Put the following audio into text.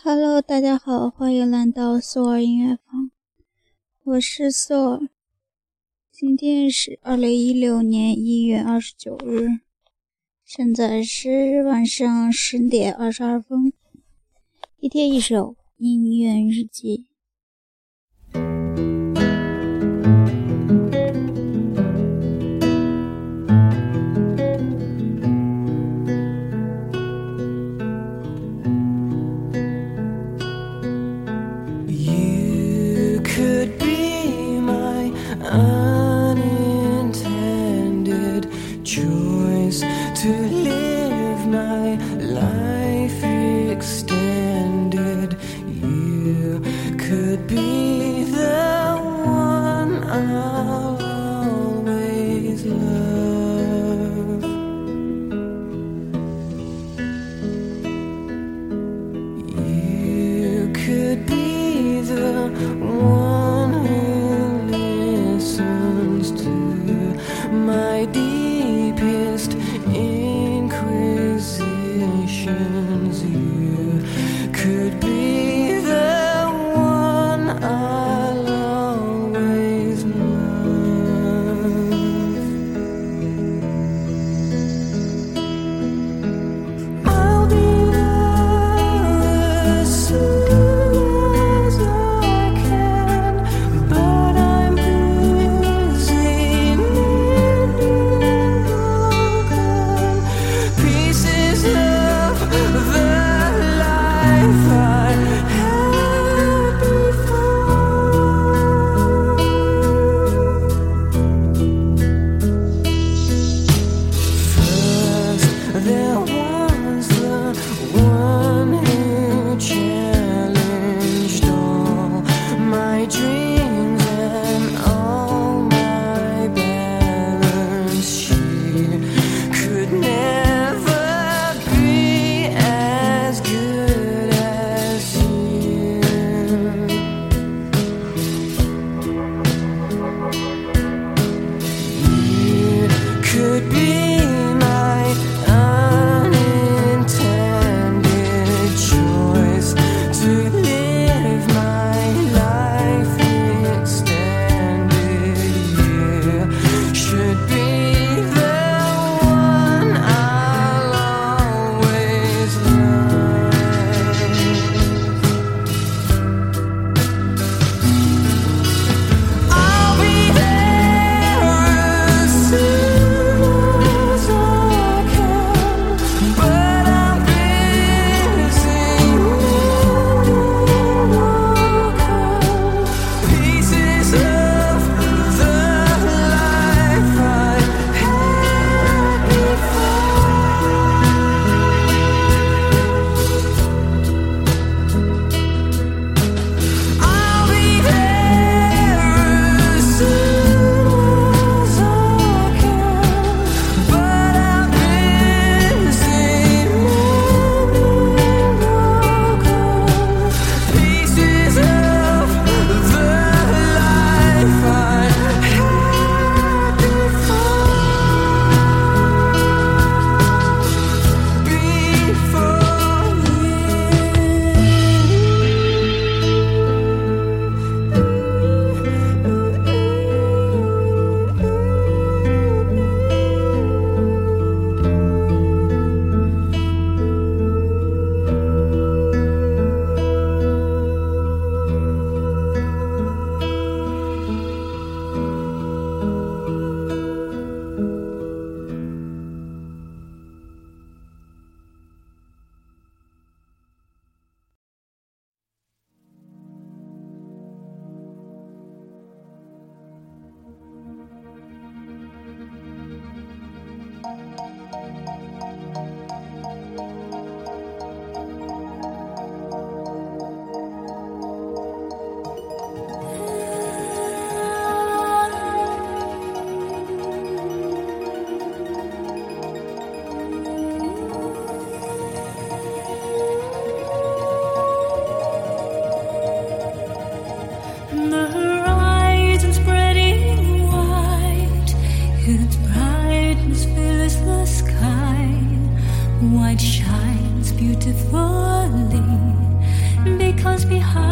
Hello，大家好，欢迎来到苏尔音乐房，我是苏尔。今天是二零一六年一月二十九日，现在是晚上十点二十二分。一天一首音乐日记。Whoa. life. behind.